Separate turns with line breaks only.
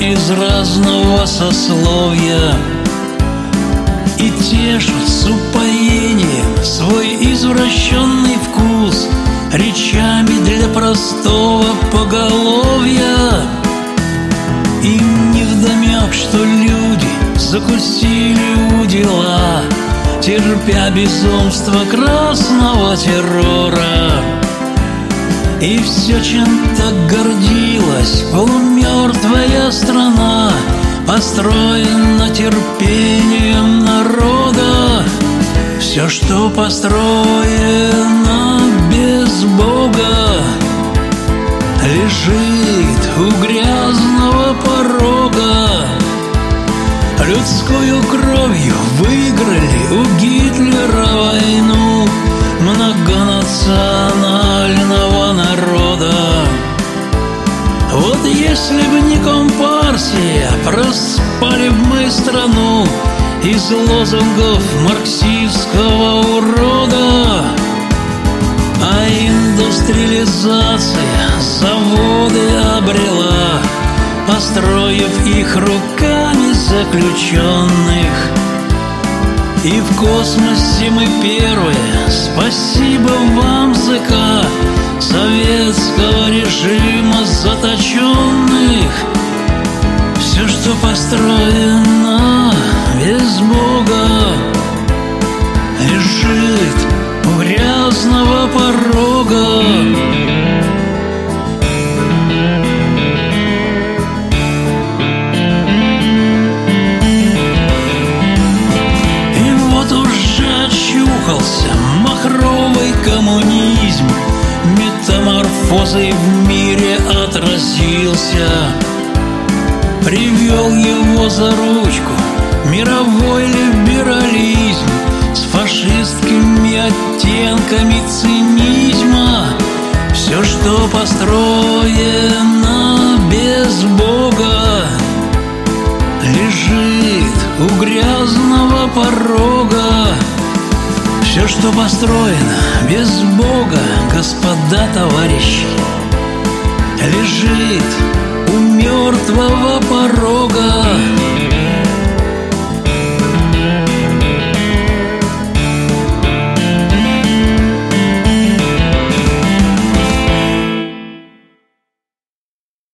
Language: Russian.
из разного сословия И тешат с упоением свой извращенный вкус Речами для простого поголовья. Им невдомек, что люди закусили у дела Терпя безумство красного террора. И все, чем так гордилась страна Построена терпением народа. Все, что построено без Бога Лежит у грязного порога. Людскую кровью выиграли страну Из лозунгов марксистского урода. А индустриализация заводы обрела Построив их руками заключенных. И в космосе мы первые. Спасибо вам, ЗК Советского Лежит у грязного порога. И вот уже очухался махровый коммунизм. Метаморфозой в мире отразился. Привел его за ручку мировой либерализм оттенками цинизма Все, что построено без Бога Лежит у грязного порога. Все, что построено без Бога, господа товарищи Лежит у мертвого порога